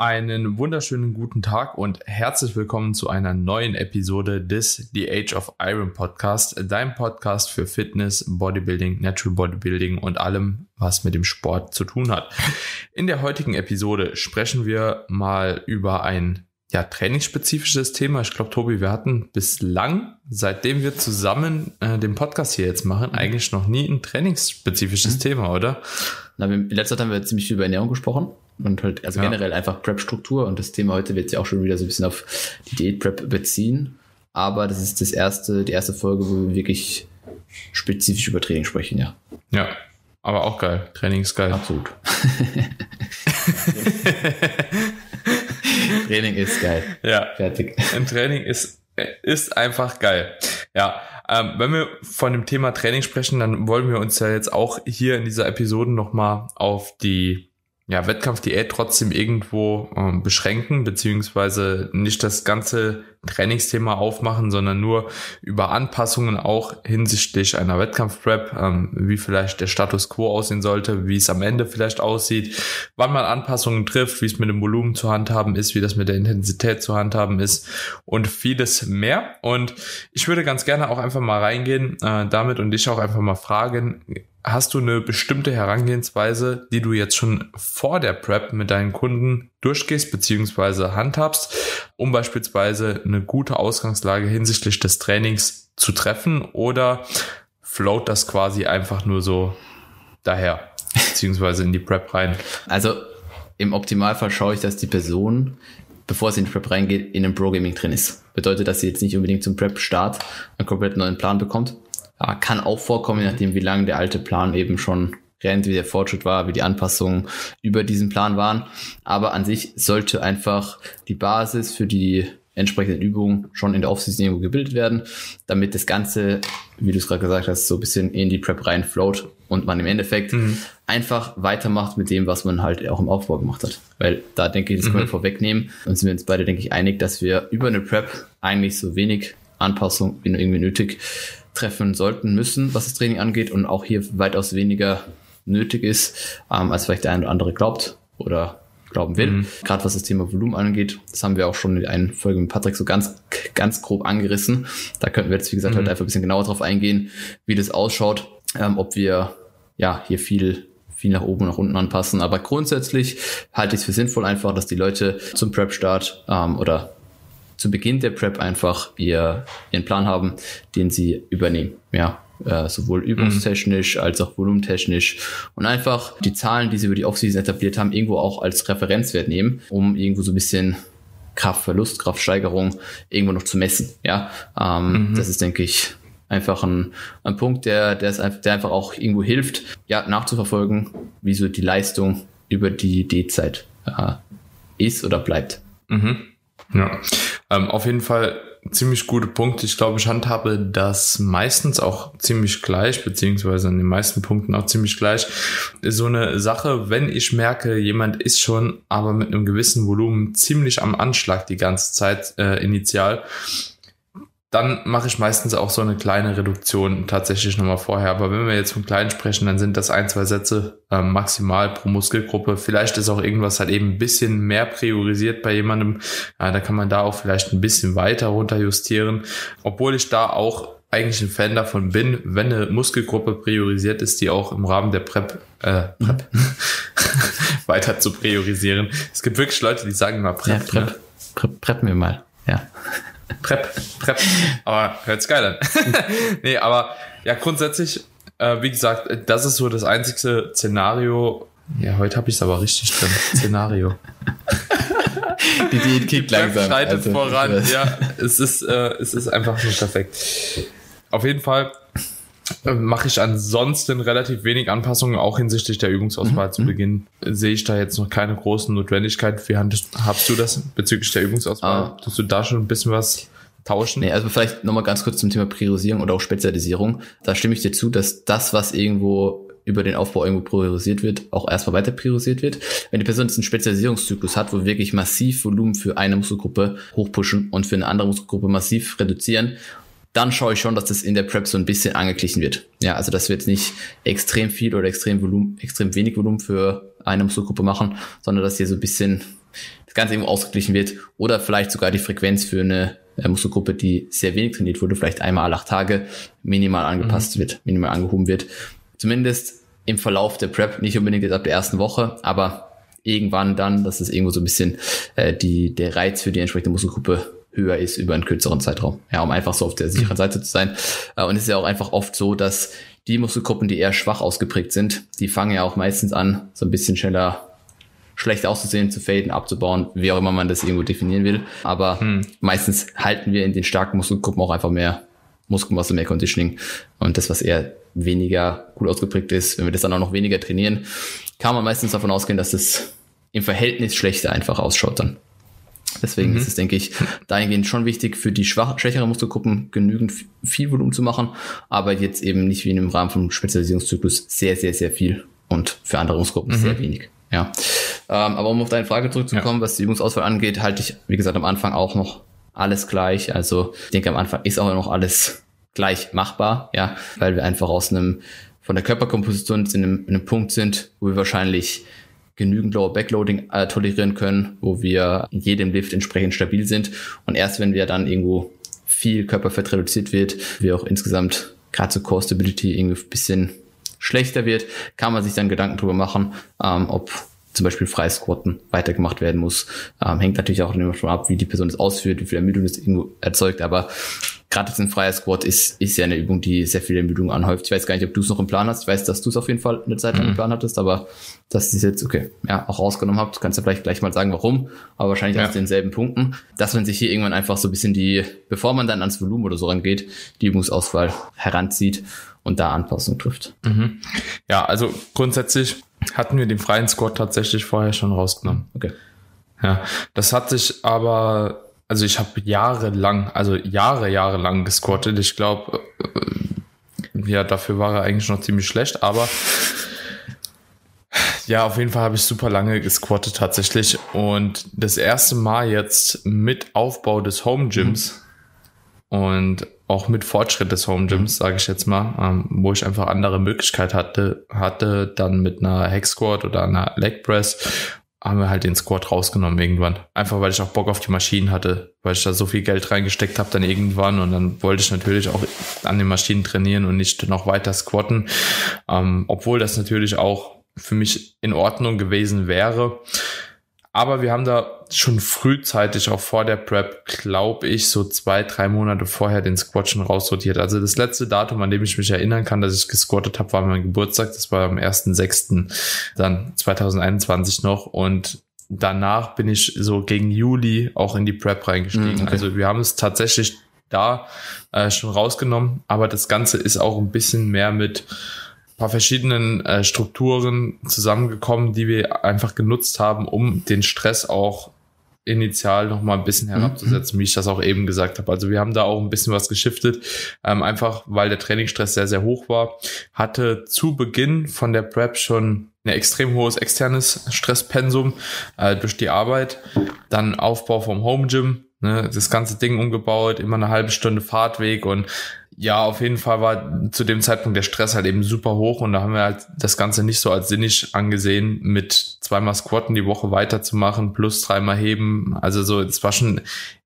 Einen wunderschönen guten Tag und herzlich willkommen zu einer neuen Episode des The Age of Iron Podcast, dein Podcast für Fitness, Bodybuilding, Natural Bodybuilding und allem, was mit dem Sport zu tun hat. In der heutigen Episode sprechen wir mal über ein ja, trainingsspezifisches Thema. Ich glaube, Tobi, wir hatten bislang, seitdem wir zusammen äh, den Podcast hier jetzt machen, eigentlich noch nie ein trainingsspezifisches mhm. Thema, oder? Na, in letzter Zeit haben wir ziemlich viel über Ernährung gesprochen und halt, also ja. generell einfach Prep-Struktur und das Thema heute wird sich auch schon wieder so ein bisschen auf die Diät-Prep beziehen. Aber das ist das erste, die erste Folge, wo wir wirklich spezifisch über Training sprechen, ja. Ja, aber auch geil. Training ist geil. Absolut. Training ist geil. Ja. Fertig. Ein Training ist, ist einfach geil. Ja. Ähm, wenn wir von dem Thema Training sprechen, dann wollen wir uns ja jetzt auch hier in dieser Episode nochmal auf die ja, Wettkampfdiät trotzdem irgendwo ähm, beschränken, beziehungsweise nicht das ganze Trainingsthema aufmachen, sondern nur über Anpassungen auch hinsichtlich einer Wettkampfprep, ähm, wie vielleicht der Status quo aussehen sollte, wie es am Ende vielleicht aussieht, wann man Anpassungen trifft, wie es mit dem Volumen zu handhaben ist, wie das mit der Intensität zu handhaben ist und vieles mehr. Und ich würde ganz gerne auch einfach mal reingehen äh, damit und dich auch einfach mal fragen, Hast du eine bestimmte Herangehensweise, die du jetzt schon vor der Prep mit deinen Kunden durchgehst bzw. handhabst, um beispielsweise eine gute Ausgangslage hinsichtlich des Trainings zu treffen oder float das quasi einfach nur so daher beziehungsweise in die Prep rein? Also im Optimalfall schaue ich, dass die Person, bevor sie in die Prep reingeht, in einem Pro-Gaming drin ist. Bedeutet, dass sie jetzt nicht unbedingt zum Prep-Start einen komplett neuen Plan bekommt, aber kann auch vorkommen, je nachdem, wie lange der alte Plan eben schon rennt, wie der Fortschritt war, wie die Anpassungen über diesen Plan waren. Aber an sich sollte einfach die Basis für die entsprechenden Übungen schon in der Offseason gebildet werden, damit das Ganze, wie du es gerade gesagt hast, so ein bisschen in die Prep reinfloat und man im Endeffekt mhm. einfach weitermacht mit dem, was man halt auch im Aufbau gemacht hat. Weil da denke ich, das können wir mhm. vorwegnehmen und sind wir uns beide, denke ich, einig, dass wir über eine Prep eigentlich so wenig Anpassung wie irgendwie nötig treffen sollten, müssen, was das Training angeht und auch hier weitaus weniger nötig ist, ähm, als vielleicht der eine oder andere glaubt oder glauben will. Mhm. Gerade was das Thema Volumen angeht, das haben wir auch schon in einer Folge mit Patrick so ganz, ganz grob angerissen. Da könnten wir jetzt, wie gesagt, mhm. halt einfach ein bisschen genauer drauf eingehen, wie das ausschaut, ähm, ob wir ja hier viel viel nach oben und nach unten anpassen. Aber grundsätzlich halte ich es für sinnvoll einfach, dass die Leute zum Prep-Start ähm, oder zu Beginn der Prep einfach ihr, ihren Plan haben, den sie übernehmen. Ja, äh, sowohl übungstechnisch mhm. als auch volumentechnisch und einfach die Zahlen, die sie über die Offseason etabliert haben, irgendwo auch als Referenzwert nehmen, um irgendwo so ein bisschen Kraftverlust, Kraftsteigerung irgendwo noch zu messen. Ja, ähm, mhm. das ist, denke ich, einfach ein, ein Punkt, der, der, ist einfach, der einfach auch irgendwo hilft, ja, nachzuverfolgen, wie so die Leistung über die D-Zeit äh, ist oder bleibt. Mhm. Ja, ähm, auf jeden Fall ziemlich gute Punkte. Ich glaube, ich handhabe das meistens auch ziemlich gleich, beziehungsweise an den meisten Punkten auch ziemlich gleich. So eine Sache, wenn ich merke, jemand ist schon aber mit einem gewissen Volumen ziemlich am Anschlag die ganze Zeit äh, initial, dann mache ich meistens auch so eine kleine Reduktion tatsächlich nochmal vorher. Aber wenn wir jetzt von kleinen sprechen, dann sind das ein, zwei Sätze äh, maximal pro Muskelgruppe. Vielleicht ist auch irgendwas halt eben ein bisschen mehr priorisiert bei jemandem. Ja, da kann man da auch vielleicht ein bisschen weiter runter justieren. Obwohl ich da auch eigentlich ein Fan davon bin, wenn eine Muskelgruppe priorisiert ist, die auch im Rahmen der Prep, äh, Prep weiter zu priorisieren. Es gibt wirklich Leute, die sagen mal Prep. Ja, Prep, ne? Prep, Prep mir mal, ja. Prep, Prep. Aber hört's geil an. nee, aber ja, grundsätzlich, äh, wie gesagt, das ist so das einzigste Szenario. Ja, heute habe ich es aber richtig drin. Szenario. Die Diät kickt langsam. Schreitet also, voran, ja. Es ist, äh, es ist einfach nur perfekt. Auf jeden Fall mache ich ansonsten relativ wenig Anpassungen, auch hinsichtlich der Übungsauswahl mhm. zu Beginn. Sehe ich da jetzt noch keine großen Notwendigkeit. Wie hast du das bezüglich der Übungsauswahl? Ah. Tust du da schon ein bisschen was tauschen? Nee, also vielleicht nochmal ganz kurz zum Thema Priorisierung oder auch Spezialisierung. Da stimme ich dir zu, dass das, was irgendwo über den Aufbau irgendwo priorisiert wird, auch erstmal weiter priorisiert wird. Wenn die Person jetzt einen Spezialisierungszyklus hat, wo wirklich massiv Volumen für eine Muskelgruppe hochpushen und für eine andere Muskelgruppe massiv reduzieren dann schaue ich schon, dass das in der Prep so ein bisschen angeglichen wird. Ja, also dass wir jetzt nicht extrem viel oder extrem Volumen, extrem wenig Volumen für eine Muskelgruppe machen, sondern dass hier so ein bisschen das Ganze irgendwo ausgeglichen wird oder vielleicht sogar die Frequenz für eine äh, Muskelgruppe, die sehr wenig trainiert wurde, vielleicht einmal alle acht Tage minimal angepasst mhm. wird, minimal angehoben wird. Zumindest im Verlauf der Prep, nicht unbedingt jetzt ab der ersten Woche, aber irgendwann dann, dass es irgendwo so ein bisschen äh, die, der Reiz für die entsprechende Muskelgruppe höher ist über einen kürzeren Zeitraum. Ja, um einfach so auf der sicheren Seite zu sein. Äh, und es ist ja auch einfach oft so, dass die Muskelgruppen, die eher schwach ausgeprägt sind, die fangen ja auch meistens an, so ein bisschen schneller schlecht auszusehen, zu faden, abzubauen, wie auch immer man das irgendwo definieren will. Aber hm. meistens halten wir in den starken Muskelgruppen auch einfach mehr Muskelmasse, mehr Conditioning. Und das, was eher weniger gut ausgeprägt ist, wenn wir das dann auch noch weniger trainieren, kann man meistens davon ausgehen, dass es im Verhältnis schlechter einfach ausschaut dann. Deswegen mhm. ist es, denke ich, dahingehend schon wichtig, für die schwach, schwächere Muskelgruppen genügend viel Volumen zu machen, aber jetzt eben nicht wie in einem Rahmen vom Spezialisierungszyklus sehr, sehr, sehr viel und für andere Muskelgruppen mhm. sehr wenig. Ja. Ähm, aber um auf deine Frage zurückzukommen, ja. was die Übungsauswahl angeht, halte ich, wie gesagt, am Anfang auch noch alles gleich. Also ich denke, am Anfang ist auch noch alles gleich machbar, ja, weil wir einfach aus einem, von der Körperkomposition in einem, in einem Punkt sind, wo wir wahrscheinlich genügend Lower Backloading äh, tolerieren können, wo wir in jedem Lift entsprechend stabil sind. Und erst wenn wir dann irgendwo viel Körperfett reduziert wird, wie auch insgesamt gerade zur Core Stability irgendwie ein bisschen schlechter wird, kann man sich dann Gedanken drüber machen, ähm, ob zum Beispiel Freisquatten weitergemacht werden muss. Ähm, hängt natürlich auch immer schon ab, wie die Person es ausführt, wie viel Ermüdung es irgendwo erzeugt, aber gerade jetzt ein freier Squat ist, ist ja eine Übung, die sehr viel Ermüdung anhäuft. Ich weiß gar nicht, ob du es noch im Plan hast. Ich weiß, dass du es auf jeden Fall eine Zeit lang mhm. im Plan hattest, aber dass es jetzt, okay, ja, auch rausgenommen habt, kannst du vielleicht gleich mal sagen, warum, aber wahrscheinlich ja. aus denselben Punkten, dass man sich hier irgendwann einfach so ein bisschen die, bevor man dann ans Volumen oder so rangeht, die Übungsauswahl heranzieht und da Anpassung trifft. Mhm. Ja, also grundsätzlich hatten wir den freien Squat tatsächlich vorher schon rausgenommen. Okay. Ja, das hat sich aber also ich habe jahrelang, also Jahre, Jahre lang gesquattet. Ich glaube, äh, ja, dafür war er eigentlich noch ziemlich schlecht, aber ja, auf jeden Fall habe ich super lange gesquattet tatsächlich. Und das erste Mal jetzt mit Aufbau des Home Gyms mhm. und auch mit Fortschritt des Home Gyms, sage ich jetzt mal, ähm, wo ich einfach andere Möglichkeit hatte, hatte dann mit einer Hex Squat oder einer Leg Press haben wir halt den Squad rausgenommen irgendwann. Einfach weil ich auch Bock auf die Maschinen hatte, weil ich da so viel Geld reingesteckt habe dann irgendwann und dann wollte ich natürlich auch an den Maschinen trainieren und nicht noch weiter squatten. Ähm, obwohl das natürlich auch für mich in Ordnung gewesen wäre. Aber wir haben da schon frühzeitig, auch vor der Prep, glaube ich, so zwei, drei Monate vorher den Squat schon raussortiert. Also das letzte Datum, an dem ich mich erinnern kann, dass ich gesquattet habe, war mein Geburtstag. Das war am 1.6. dann 2021 noch. Und danach bin ich so gegen Juli auch in die Prep reingestiegen. Mhm, okay. Also wir haben es tatsächlich da äh, schon rausgenommen, aber das Ganze ist auch ein bisschen mehr mit paar verschiedenen äh, Strukturen zusammengekommen, die wir einfach genutzt haben, um den Stress auch initial noch mal ein bisschen mhm. herabzusetzen, mhm. wie ich das auch eben gesagt habe. Also wir haben da auch ein bisschen was geschiftet, ähm, einfach weil der Trainingsstress sehr, sehr hoch war. Hatte zu Beginn von der Prep schon ein extrem hohes externes Stresspensum äh, durch die Arbeit. Dann Aufbau vom Home Gym, ne, das ganze Ding umgebaut, immer eine halbe Stunde Fahrtweg und ja, auf jeden Fall war zu dem Zeitpunkt der Stress halt eben super hoch und da haben wir halt das Ganze nicht so als sinnig angesehen, mit zweimal Squatten die Woche weiterzumachen, plus dreimal heben. Also so, es war schon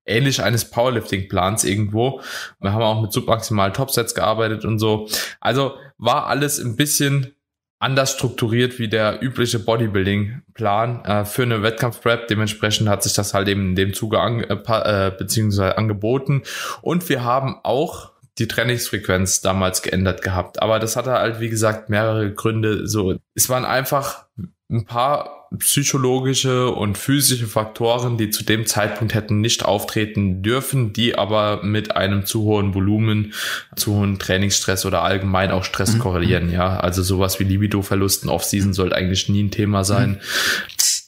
ähnlich eines Powerlifting-Plans irgendwo. Wir haben auch mit submaximalen Topsets gearbeitet und so. Also war alles ein bisschen anders strukturiert wie der übliche Bodybuilding-Plan äh, für eine Wettkampf-Prep. Dementsprechend hat sich das halt eben in dem Zuge an, äh, äh, beziehungsweise angeboten. Und wir haben auch die Trainingsfrequenz damals geändert gehabt. Aber das hatte halt, wie gesagt, mehrere Gründe. So, es waren einfach ein paar psychologische und physische Faktoren, die zu dem Zeitpunkt hätten nicht auftreten dürfen, die aber mit einem zu hohen Volumen, zu hohen Trainingsstress oder allgemein auch Stress mhm. korrelieren. Ja, also sowas wie Libido-Verlusten Off-Season sollte eigentlich nie ein Thema sein.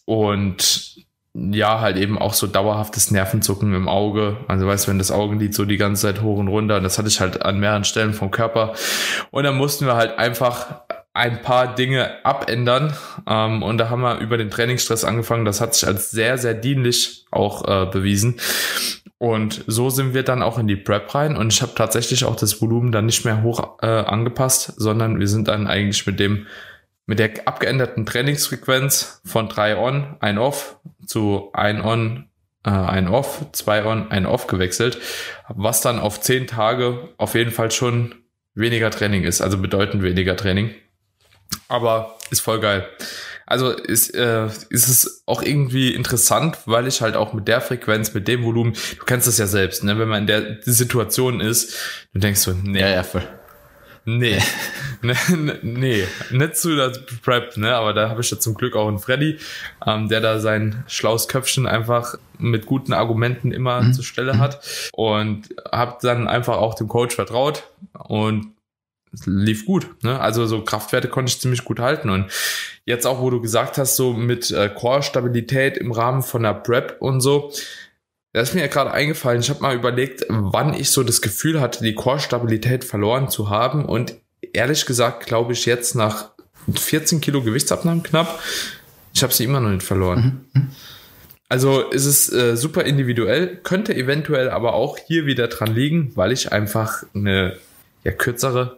Und ja, halt eben auch so dauerhaftes Nervenzucken im Auge. Also weißt du, wenn das Augenlid so die ganze Zeit hoch und runter, und das hatte ich halt an mehreren Stellen vom Körper. Und dann mussten wir halt einfach ein paar Dinge abändern. Ähm, und da haben wir über den Trainingsstress angefangen. Das hat sich als sehr, sehr dienlich auch äh, bewiesen. Und so sind wir dann auch in die Prep rein. Und ich habe tatsächlich auch das Volumen dann nicht mehr hoch äh, angepasst, sondern wir sind dann eigentlich mit dem mit der abgeänderten Trainingsfrequenz von drei on, ein off zu ein on, äh, ein off, zwei on, ein off gewechselt, was dann auf zehn Tage auf jeden Fall schon weniger Training ist, also bedeutend weniger Training. Aber ist voll geil. Also ist, äh, ist es auch irgendwie interessant, weil ich halt auch mit der Frequenz, mit dem Volumen, du kennst das ja selbst, ne? wenn man in der Situation ist, du denkst so, nee, Ja, ja, voll. Nee, nee, nee, nicht zu das Prep, ne? Aber da habe ich ja zum Glück auch einen Freddy, ähm, der da sein schlaues Köpfchen einfach mit guten Argumenten immer Mhm. zur Stelle hat und habe dann einfach auch dem Coach vertraut und lief gut. Ne? Also so Kraftwerte konnte ich ziemlich gut halten und jetzt auch, wo du gesagt hast, so mit äh, Core-Stabilität im Rahmen von der Prep und so, da ist mir ja gerade eingefallen, ich habe mal überlegt, wann ich so das Gefühl hatte, die Core-Stabilität verloren zu haben. Und ehrlich gesagt, glaube ich jetzt nach 14 Kilo Gewichtsabnahmen knapp, ich habe sie immer noch nicht verloren. Also ist es äh, super individuell, könnte eventuell aber auch hier wieder dran liegen, weil ich einfach eine ja, kürzere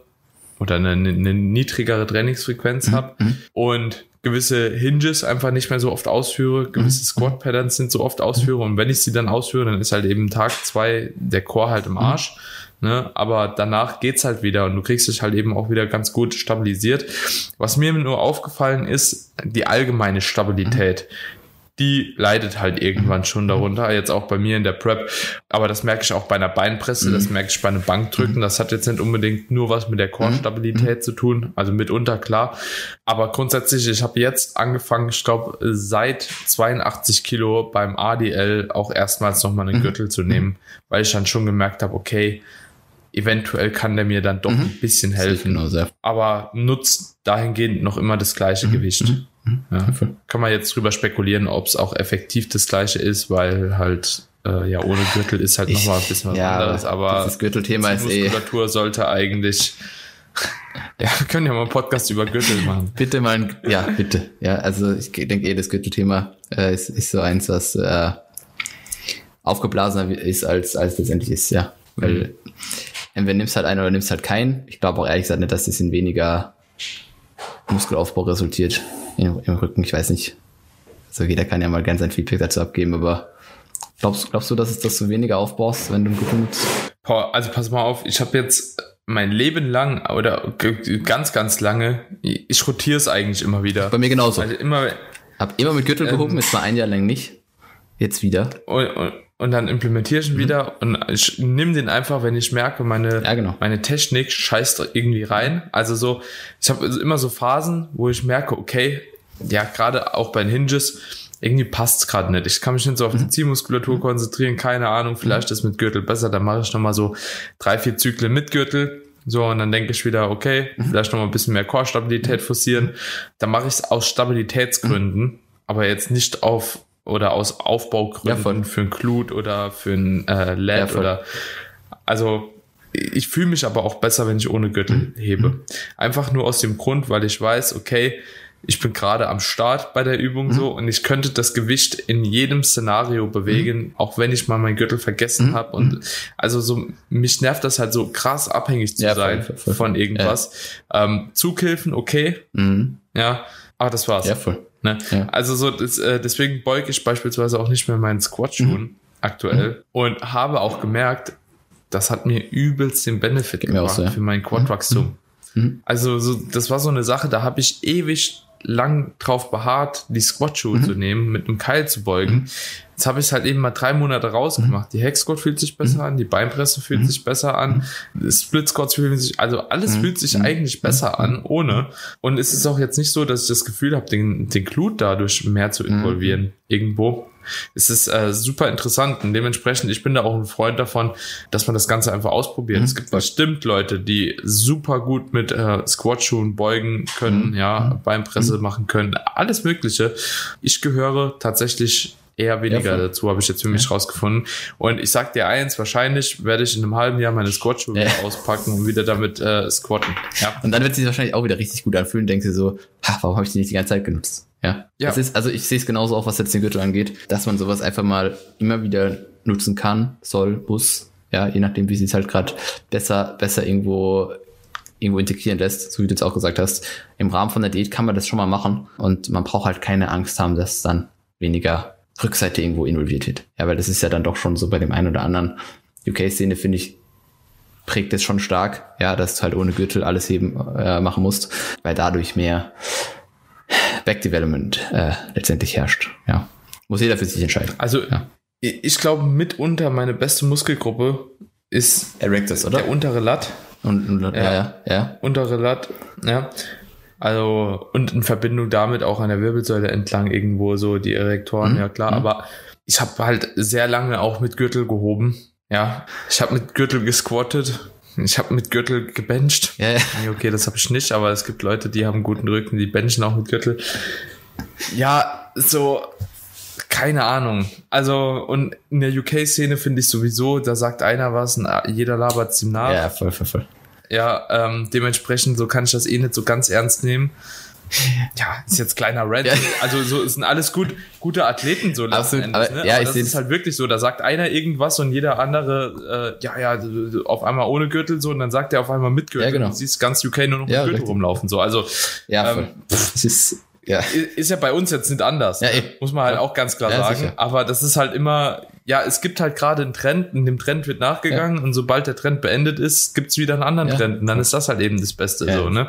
oder eine, eine niedrigere Trainingsfrequenz habe und gewisse Hinges einfach nicht mehr so oft ausführe, gewisse Squat Patterns sind so oft ausführe und wenn ich sie dann ausführe, dann ist halt eben Tag zwei der Core halt im Arsch. Ne? Aber danach geht's halt wieder und du kriegst dich halt eben auch wieder ganz gut stabilisiert. Was mir nur aufgefallen ist, die allgemeine Stabilität die leidet halt irgendwann schon darunter, jetzt auch bei mir in der Prep. Aber das merke ich auch bei einer Beinpresse, das merke ich bei einem Bankdrücken. Das hat jetzt nicht unbedingt nur was mit der Core-Stabilität zu tun, also mitunter klar. Aber grundsätzlich, ich habe jetzt angefangen, ich glaube, seit 82 Kilo beim ADL auch erstmals nochmal einen Gürtel zu nehmen, weil ich dann schon gemerkt habe, okay, eventuell kann der mir dann doch ein bisschen helfen. Genau. Aber nutzt dahingehend noch immer das gleiche Gewicht. Ja. Kann man jetzt drüber spekulieren, ob es auch effektiv das gleiche ist, weil halt äh, ja ohne Gürtel ist halt nochmal ein bisschen was ja, anderes. Aber das Gürtelthema ist die eh. Muskulatur sollte eigentlich. Ja, wir können ja mal einen Podcast über Gürtel machen. Bitte mal, ein, ja, bitte. Ja, also ich denke eh, das Gürtelthema äh, ist, ist so eins, was äh, aufgeblasener ist, als, als letztendlich ist, ja. Weil entweder nimmst halt einen oder nimmst halt keinen. Ich glaube auch ehrlich gesagt nicht, dass das in weniger Muskelaufbau resultiert im, im Rücken. Ich weiß nicht. Also jeder kann ja mal ganz sein Feedback dazu abgeben, aber glaubst, glaubst du, dass es das so weniger aufbaust, wenn du einen Rücken nutzt? Boah, Also pass mal auf, ich habe jetzt mein Leben lang oder ganz, ganz lange, ich rotiere es eigentlich immer wieder. Bei mir genauso. Also immer, Hab immer mit Gürtel Ähm. gehoben, jetzt mal ein Jahr lang nicht. Jetzt wieder. und, und, und dann implementiere ich ihn wieder und ich nehme den einfach, wenn ich merke, meine, Ja, genau. meine Technik scheißt irgendwie rein. Also so, ich habe immer so Phasen, wo ich merke, okay, ja, gerade auch bei den Hinges, irgendwie passt's gerade nicht. Ich kann mich nicht so auf die Ziehmuskulatur konzentrieren, keine Ahnung, vielleicht ist mit Gürtel besser, dann mache ich nochmal so drei, vier Zyklen mit Gürtel. So, und dann denke ich wieder, okay, vielleicht nochmal ein bisschen mehr Core-Stabilität forcieren. Dann mache ich es aus Stabilitätsgründen, aber jetzt nicht auf oder aus Aufbaugründen Ja, voll. für ein Glut oder für ein äh, Lat Ja, voll. oder also ich fühle mich aber auch besser, wenn ich ohne Gürtel hebe. Einfach nur aus dem Grund, weil ich weiß, okay, ich bin gerade am Start bei der Übung so und ich könnte das Gewicht in jedem Szenario bewegen, auch wenn ich mal meinen Gürtel vergessen habe. Und also so, mich nervt das halt so krass abhängig zu Ja, voll, sein voll, voll, von irgendwas. Ähm, Zughilfen, okay, Mhm. ja, aber das war's. Ja, voll. Ne? Ja. Also so, das, äh, deswegen beuge ich beispielsweise auch nicht mehr meinen Squat-Schuhen Mhm. aktuell und habe auch gemerkt, das hat mir übelst den Benefit auch gebracht so, ja. für mein Quad-Wachstum. Mhm. Also so, das war so eine Sache, da habe ich ewig lang drauf beharrt, die Squat-Schuhe Mhm. zu nehmen, mit einem Keil zu beugen. Jetzt habe ich es halt eben mal drei Monate rausgemacht. Die Hex-Squat fühlt sich Mhm. besser an, die Beinpresse fühlt sich besser an, die Split-Squats fühlen sich, also alles Mhm. fühlt sich eigentlich besser an, ohne. Und es ist auch jetzt nicht so, dass ich das Gefühl habe, den, den Glut dadurch mehr zu involvieren irgendwo. Es ist äh, super interessant und dementsprechend, ich bin da auch ein Freund davon, dass man das Ganze einfach ausprobiert. Es gibt bestimmt Leute, die super gut mit äh, Squat-Schuhen beugen können, ja, Beinpresse machen können, alles Mögliche. Ich gehöre tatsächlich eher weniger voll. dazu, habe ich jetzt für mich rausgefunden. Und ich sag dir eins, wahrscheinlich werde ich in einem halben Jahr meine Squat-Schuhe Ja. wieder auspacken und wieder damit äh, squatten. Ja. Und dann wird sich wahrscheinlich auch wieder richtig gut anfühlen. Denkst du so, ha, warum habe ich die nicht die ganze Zeit genutzt? Ja. Ja. Ist, also ich sehe es genauso auch, was jetzt den Gürtel angeht, dass man sowas einfach mal immer wieder nutzen kann, soll, muss. Ja, je nachdem, wie sie es halt gerade besser, besser irgendwo irgendwo integrieren lässt, so wie du jetzt auch gesagt hast. Im Rahmen von der Diät kann man das schon mal machen und man braucht halt keine Angst haben, dass dann weniger Rückseite irgendwo involviert wird. Ja, weil das ist ja dann doch schon so bei dem einen oder anderen UK-Szene, finde ich, prägt es schon stark, ja, dass du halt ohne Gürtel alles heben äh, machen musst, weil dadurch mehr Backdevelopment äh, letztendlich herrscht. Ja, muss jeder für sich entscheiden. Also ja. ich glaube mitunter meine beste Muskelgruppe ist Erectus, oder? Der untere Lat. Und, und ja, ja, ja, ja. Untere Lat, ja. Also, und in Verbindung damit auch an der Wirbelsäule entlang irgendwo so die Erektoren, mhm. ja klar. Mhm. Aber ich habe halt sehr lange auch mit Gürtel gehoben. Ja, ich habe mit Gürtel gesquattet. Ich habe mit Gürtel gebencht. Ja, ja. Okay, das habe ich nicht, aber es gibt Leute, die haben guten Rücken, die benchen auch mit Gürtel. Ja, so keine Ahnung. Also, und in der UK-Szene finde ich sowieso, da sagt einer was und jeder labert ihm nach. Ja, voll, voll, voll. Ja, ähm, dementsprechend, so kann ich das eh nicht so ganz ernst nehmen. Ja, ist jetzt kleiner Rant. Ja. Also so sind alles gut, gute Athleten so Absolut, Endes, aber, ne? Ja, aber das ist halt wirklich so. Da sagt einer irgendwas und jeder andere, äh, ja, ja, auf einmal ohne Gürtel so und dann sagt er auf einmal mit Gürtel. Ja, genau. Und siehst ganz UK nur noch mit ja, Gürtel richtig. rumlaufen. So, also ja, ähm, pff, ist ja. Ist ja bei uns jetzt nicht anders. Ja, ne? Muss man halt auch ganz klar ja, sagen. Sicher. Aber das ist halt immer, ja, es gibt halt gerade einen Trend und dem Trend wird nachgegangen ja. und sobald der Trend beendet ist, gibt's wieder einen anderen Trend und dann ist das halt eben das Beste so, ne?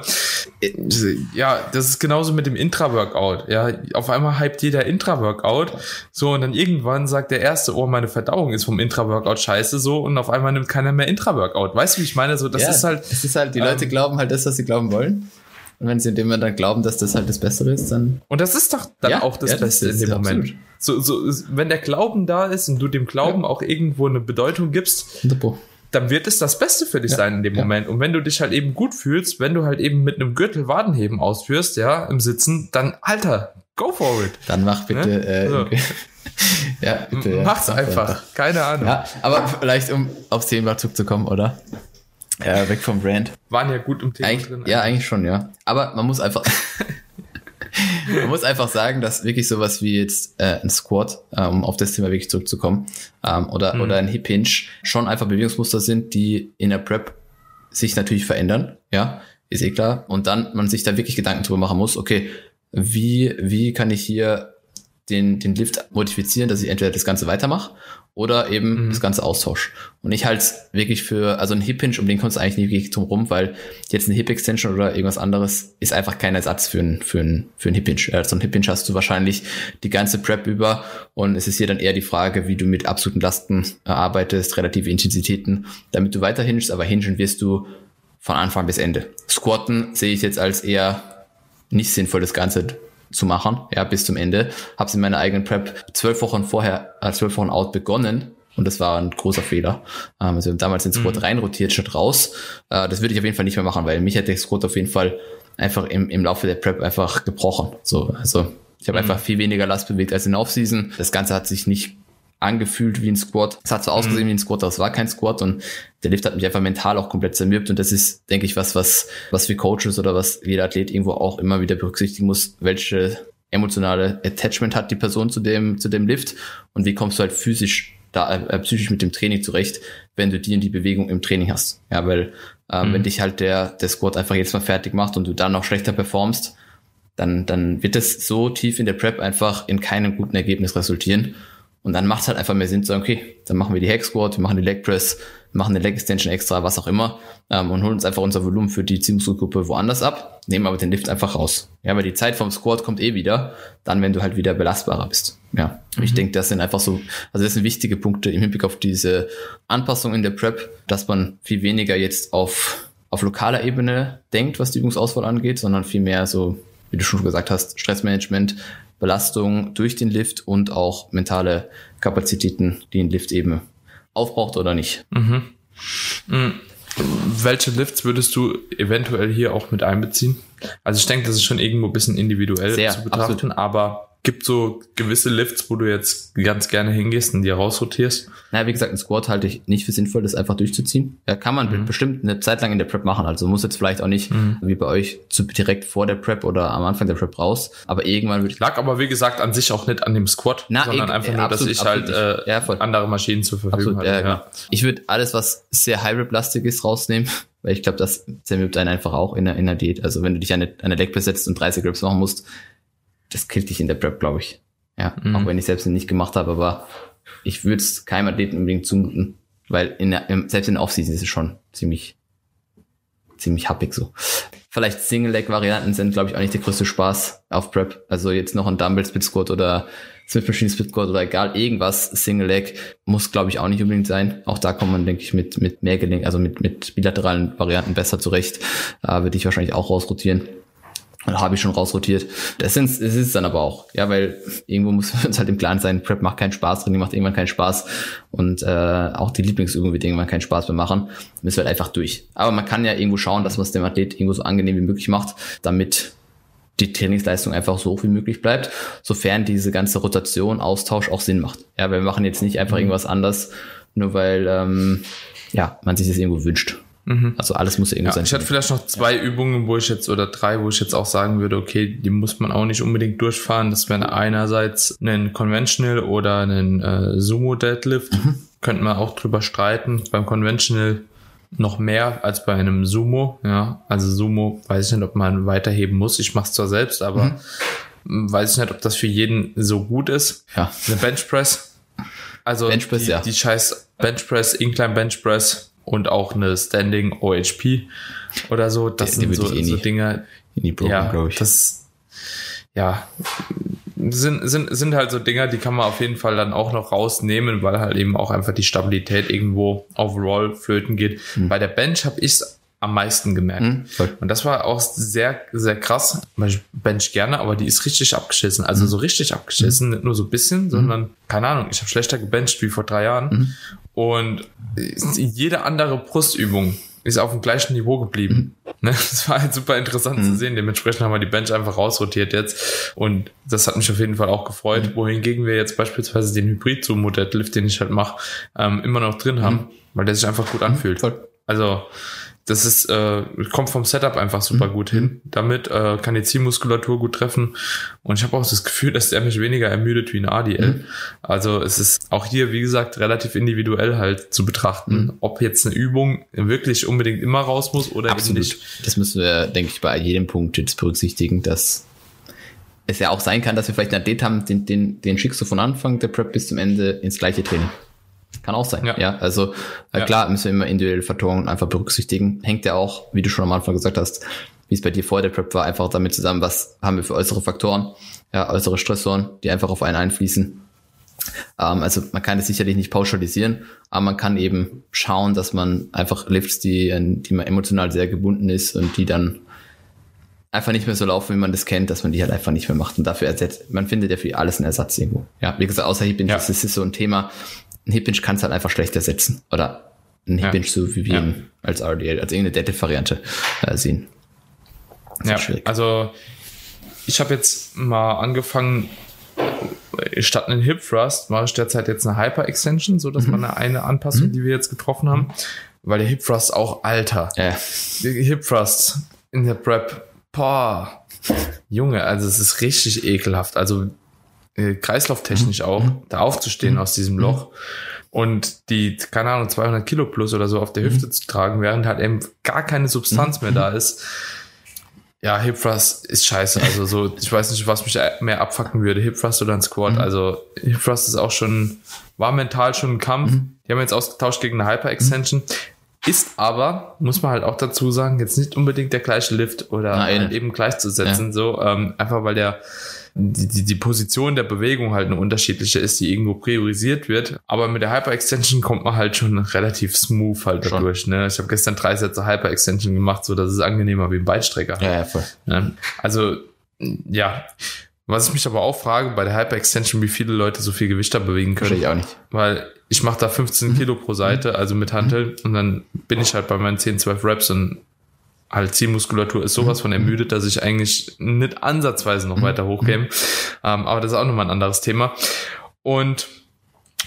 Ja, das ist genauso mit dem Intra-Workout. Ja, auf einmal hypt jeder Intra-Workout so und dann irgendwann sagt der erste, oh, meine Verdauung ist vom Intra-Workout scheiße so und auf einmal nimmt keiner mehr Intra-Workout. Weißt du, wie ich meine? So, das ist halt. Es ist halt, die Leute ähm, glauben halt das, was sie glauben wollen. Und wenn sie in dem Moment dann glauben, dass das halt das Bessere ist, dann. Und das ist doch dann ja, auch das ja, Beste das in dem Moment. So, so, wenn der Glauben da ist und du dem Glauben ja. auch irgendwo eine Bedeutung gibst, dann wird es das Beste für dich sein in dem Moment. Und wenn du dich halt eben gut fühlst, wenn du halt eben mit einem Gürtel Wadenheben ausführst, ja, im Sitzen, dann, Alter, go for it. Dann mach bitte, ne? äh, so. ja, bitte. Mach's einfach. einfach. Keine Ahnung. Ja, aber vielleicht, um aufs Thema zurückzukommen, oder? Ja, weg vom Brand. Waren ja gut im Thema Eig drin. Ja, eigentlich schon, ja. Aber man muss einfach, man muss einfach sagen, dass wirklich sowas wie jetzt äh, ein Squat, äh, um auf das Thema wirklich zurückzukommen, ähm, oder, mhm. oder ein Hip Hinge schon einfach Bewegungsmuster sind, die in der Prep sich natürlich verändern, ja, ist eh klar. Und dann man sich da wirklich Gedanken drüber machen muss, okay, wie, wie kann ich hier den, den Lift modifizieren, dass ich entweder das Ganze weitermache oder eben mhm. das ganze Austausch. Und ich halte es wirklich für, also ein Hip Hinge, um den kommst du eigentlich nicht wirklich drum rum, weil jetzt eine Hip Extension oder irgendwas anderes ist einfach kein Ersatz für ein, für ein, für ein Hip Hinge. Also ein Hip Hinge hast du wahrscheinlich die ganze Prep über und es ist hier dann eher die Frage, wie du mit absoluten Lasten arbeitest, relative Intensitäten, damit du weiter hingest, aber hingen wirst du von Anfang bis Ende. Squatten sehe ich jetzt als eher nicht sinnvoll, das Ganze zu machen, ja, bis zum Ende. Habe es in meiner eigenen Prep zwölf Wochen vorher, äh, zwölf Wochen out begonnen. Und das war ein großer Fehler. Ähm, also damals den Squat mhm. reinrotiert statt raus. Äh, das würde ich auf jeden Fall nicht mehr machen, weil mich hätte der Squat auf jeden Fall einfach im, im Laufe der Prep einfach gebrochen. So, also ich habe mhm. einfach viel weniger Last bewegt als in der Offseason. Das Ganze hat sich nicht angefühlt wie ein Squat. Es hat so ausgesehen mhm. wie ein Squat, aber es war kein Squat und der Lift hat mich einfach mental auch komplett zermürbt und das ist, denke ich, was, was, was wir Coaches oder was jeder Athlet irgendwo auch immer wieder berücksichtigen muss, welche emotionale Attachment hat die Person zu dem, zu dem Lift und wie kommst du halt physisch da, äh, psychisch mit dem Training zurecht, wenn du die und die Bewegung im Training hast. Ja, weil ähm, mhm. wenn dich halt der, der Squat einfach jetzt mal fertig macht und du dann noch schlechter performst, dann, dann wird es so tief in der Prep einfach in keinem guten Ergebnis resultieren. Und dann macht es halt einfach mehr Sinn zu sagen, okay, dann machen wir die Hack Squat, wir machen die Leg Press, machen eine Leg Extension extra, was auch immer, ähm, und holen uns einfach unser Volumen für die Ziehmuskelgruppe woanders ab, nehmen aber den Lift einfach raus. Ja, weil die Zeit vom Squat kommt eh wieder, dann, wenn du halt wieder belastbarer bist. Ja, mhm. ich denke, das sind einfach so, also das sind wichtige Punkte im Hinblick auf diese Anpassung in der Prep, dass man viel weniger jetzt auf, auf lokaler Ebene denkt, was die Übungsauswahl angeht, sondern viel mehr so, wie du schon gesagt hast, Stressmanagement, Belastung durch den Lift und auch mentale Kapazitäten, die ein Lift eben aufbraucht oder nicht. Mhm. Mhm. Welche Lifts würdest du eventuell hier auch mit einbeziehen? Also ich denke, das ist schon irgendwo ein bisschen individuell Sehr, zu betrachten, absolut. aber gibt so gewisse Lifts, wo du jetzt ganz gerne hingehst und die rausrotierst? Na, wie gesagt, ein Squat halte ich nicht für sinnvoll, das einfach durchzuziehen. Ja, kann man mhm. bestimmt eine Zeit lang in der Prep machen. Also muss jetzt vielleicht auch nicht mhm. wie bei euch zu, direkt vor der Prep oder am Anfang der Prep raus. Aber irgendwann würde ich. Lag aber wie gesagt an sich auch nicht an dem Squat, Na, sondern ich, einfach nur, absolut, dass ich halt äh, ja, andere Maschinen zur Verfügung habe. Ja, ja. Ich würde alles, was sehr Hybrid-lastig ist, rausnehmen. Weil ich glaube, das zermürbt einen einfach auch in der, in der Diät. Also wenn du dich an eine, eine Leg besetzt und 30 Grips machen musst, das killt dich in der Prep, glaube ich. Ja, mhm. auch wenn ich selbst nicht gemacht habe, aber ich würde es keinem Athleten unbedingt zumuten, weil in der, selbst in der Offseason ist es schon ziemlich, ziemlich happig so. Vielleicht Single-Leg-Varianten sind, glaube ich, auch nicht der größte Spaß auf Prep. Also jetzt noch ein Dumbbell-Split-Squat oder Smith Machine Split-Squat oder egal, irgendwas Single-Leg muss, glaube ich, auch nicht unbedingt sein. Auch da kommt man, denke ich, mit, mit mehr Gelenk, also mit, mit bilateralen Varianten besser zurecht. Da würde ich wahrscheinlich auch rausrotieren. Oder habe ich schon rausrotiert. Das, sind, das ist es dann aber auch. Ja, weil irgendwo muss uns halt im Klaren sein, Prep macht keinen Spaß, Training macht irgendwann keinen Spaß. Und äh, auch die Lieblingsübung wird irgendwann keinen Spaß mehr machen. Müssen wir halt einfach durch. Aber man kann ja irgendwo schauen, dass man es dem Athlet irgendwo so angenehm wie möglich macht, damit die Trainingsleistung einfach so hoch wie möglich bleibt, sofern diese ganze Rotation, Austausch auch Sinn macht. Ja, weil wir machen jetzt nicht einfach mhm. irgendwas anders, nur weil ähm, ja, man sich das irgendwo wünscht. Mhm. Also alles muss irgendwie ja, sein. Ich hatte vielleicht noch zwei ja. Übungen, wo ich jetzt, oder drei, wo ich jetzt auch sagen würde, okay, die muss man auch nicht unbedingt durchfahren. Das wäre einerseits ein Conventional oder ein äh, Sumo Deadlift. Mhm. Könnte man auch drüber streiten. Beim Conventional noch mehr als bei einem Sumo. Ja, also Sumo weiß ich nicht, ob man weiterheben muss. Ich mache es zwar selbst, aber mhm. weiß ich nicht, ob das für jeden so gut ist. Ja. Eine Benchpress. Also Benchpress, die, ja. die scheiß Benchpress, Incline Benchpress und auch eine Standing OHP oder so. Das die, die sind so, eh so Dinge. In die Broken, ja, ich. Das, ja, sind, sind, sind halt so Dinger, die kann man auf jeden Fall dann auch noch rausnehmen, weil halt eben auch einfach die Stabilität irgendwo overall flöten geht. Mhm. Bei der Bench habe ich es am meisten gemerkt. Mhm, und das war auch sehr, sehr krass. Ich bench gerne, aber die ist richtig abgeschissen. Also mhm. so richtig abgeschissen, mhm. nicht nur so ein bisschen, sondern keine Ahnung, ich habe schlechter gebencht wie vor drei Jahren. Mhm. Und jede andere Brustübung ist auf dem gleichen Niveau geblieben. Mhm. Ne? Das war halt super interessant mhm. zu sehen. Dementsprechend haben wir die Bench einfach rausrotiert jetzt. Und das hat mich auf jeden Fall auch gefreut. Mhm. Wohingegen wir jetzt beispielsweise den Hybrid Sumo Deadlift, den ich halt mache, ähm, immer noch drin haben, mhm. weil der sich einfach gut anfühlt. Also das ist, äh, kommt vom Setup einfach super mhm. gut hin. Damit äh, kann die Zielmuskulatur gut treffen. Und ich habe auch das Gefühl, dass der mich weniger ermüdet wie ein ADL. Mhm. Also es ist auch hier, wie gesagt, relativ individuell halt zu betrachten, mhm. ob jetzt eine Übung wirklich unbedingt immer raus muss oder Absolut. nicht. Das müssen wir, denke ich, bei jedem Punkt jetzt berücksichtigen, dass es ja auch sein kann, dass wir vielleicht einen Athlet haben, den, den, den schickst du von Anfang der Prep bis zum Ende ins gleiche Training. Kann auch sein. Ja, ja also äh, ja. klar müssen wir immer individuelle Faktoren einfach berücksichtigen. Hängt ja auch, wie du schon am Anfang gesagt hast, wie es bei dir vor der Prep war, einfach damit zusammen, was haben wir für äußere Faktoren, ja, äußere Stressoren, die einfach auf einen einfließen. Ähm, also man kann es sicherlich nicht pauschalisieren, aber man kann eben schauen, dass man einfach Lifts, die, die man emotional sehr gebunden ist und die dann einfach nicht mehr so laufen, wie man das kennt, dass man die halt einfach nicht mehr macht und dafür ersetzt. Man findet ja für alles einen Ersatz irgendwo. Ja, wie gesagt, außer Hip ja. das ist so ein Thema, ein Hip Hinge kannst halt einfach schlecht ersetzen. Oder ein Hip Hinge ja. so wie wir ja. ihn als RDL, als irgendeine Deadlift-Variante äh, sehen. Ja, schwierig. also ich habe jetzt mal angefangen, statt einen Hip Thrust mache ich derzeit jetzt eine Hyper Extension, so dass mhm. man eine, Anpassung, mhm. die wir jetzt getroffen haben, weil der Hip Thrust auch alter. Ja. Die Hip Thrust in der Prep, boah, Junge, also es ist richtig ekelhaft. Also äh, kreislauftechnisch mhm. auch, da aufzustehen mhm. aus diesem Loch und die, keine Ahnung, 200 Kilo plus oder so auf der Hüfte mhm. zu tragen, während halt eben gar keine Substanz mehr da ist. Ja, Hip Thrust ist scheiße. Also so, ich weiß nicht, was mich mehr abfacken würde, Hip Thrust oder ein Squat. Also Hip Thrust ist auch schon, war mental schon ein Kampf. Die haben jetzt ausgetauscht gegen eine Hyper Extension. Ist aber, muss man halt auch dazu sagen, jetzt nicht unbedingt der gleiche Lift oder halt eben gleichzusetzen, ja. so, ähm, einfach weil der, die, die, die Position der Bewegung halt eine unterschiedliche ist, die irgendwo priorisiert wird. Aber mit der Hyper-Extension kommt man halt schon relativ smooth halt dadurch. Ne? Ich habe gestern drei Sätze Hyper-Extension gemacht, so dass es angenehmer wie ein Beitstrecker. Ja, ja, voll. Ne? Also, ja. Was ich mich aber auch frage bei der Hyper-Extension, wie viele Leute so viel Gewicht da bewegen können. Ich auch nicht. Weil ich mache da 15 mhm. Kilo pro Seite, also mit Hantel, und dann bin ich halt bei meinen 10, 12 Reps und halt Zielmuskulatur ist sowas von ermüdet, dass ich eigentlich nicht ansatzweise noch weiter hochkäme. Ähm, aber das ist auch nochmal ein anderes Thema. Und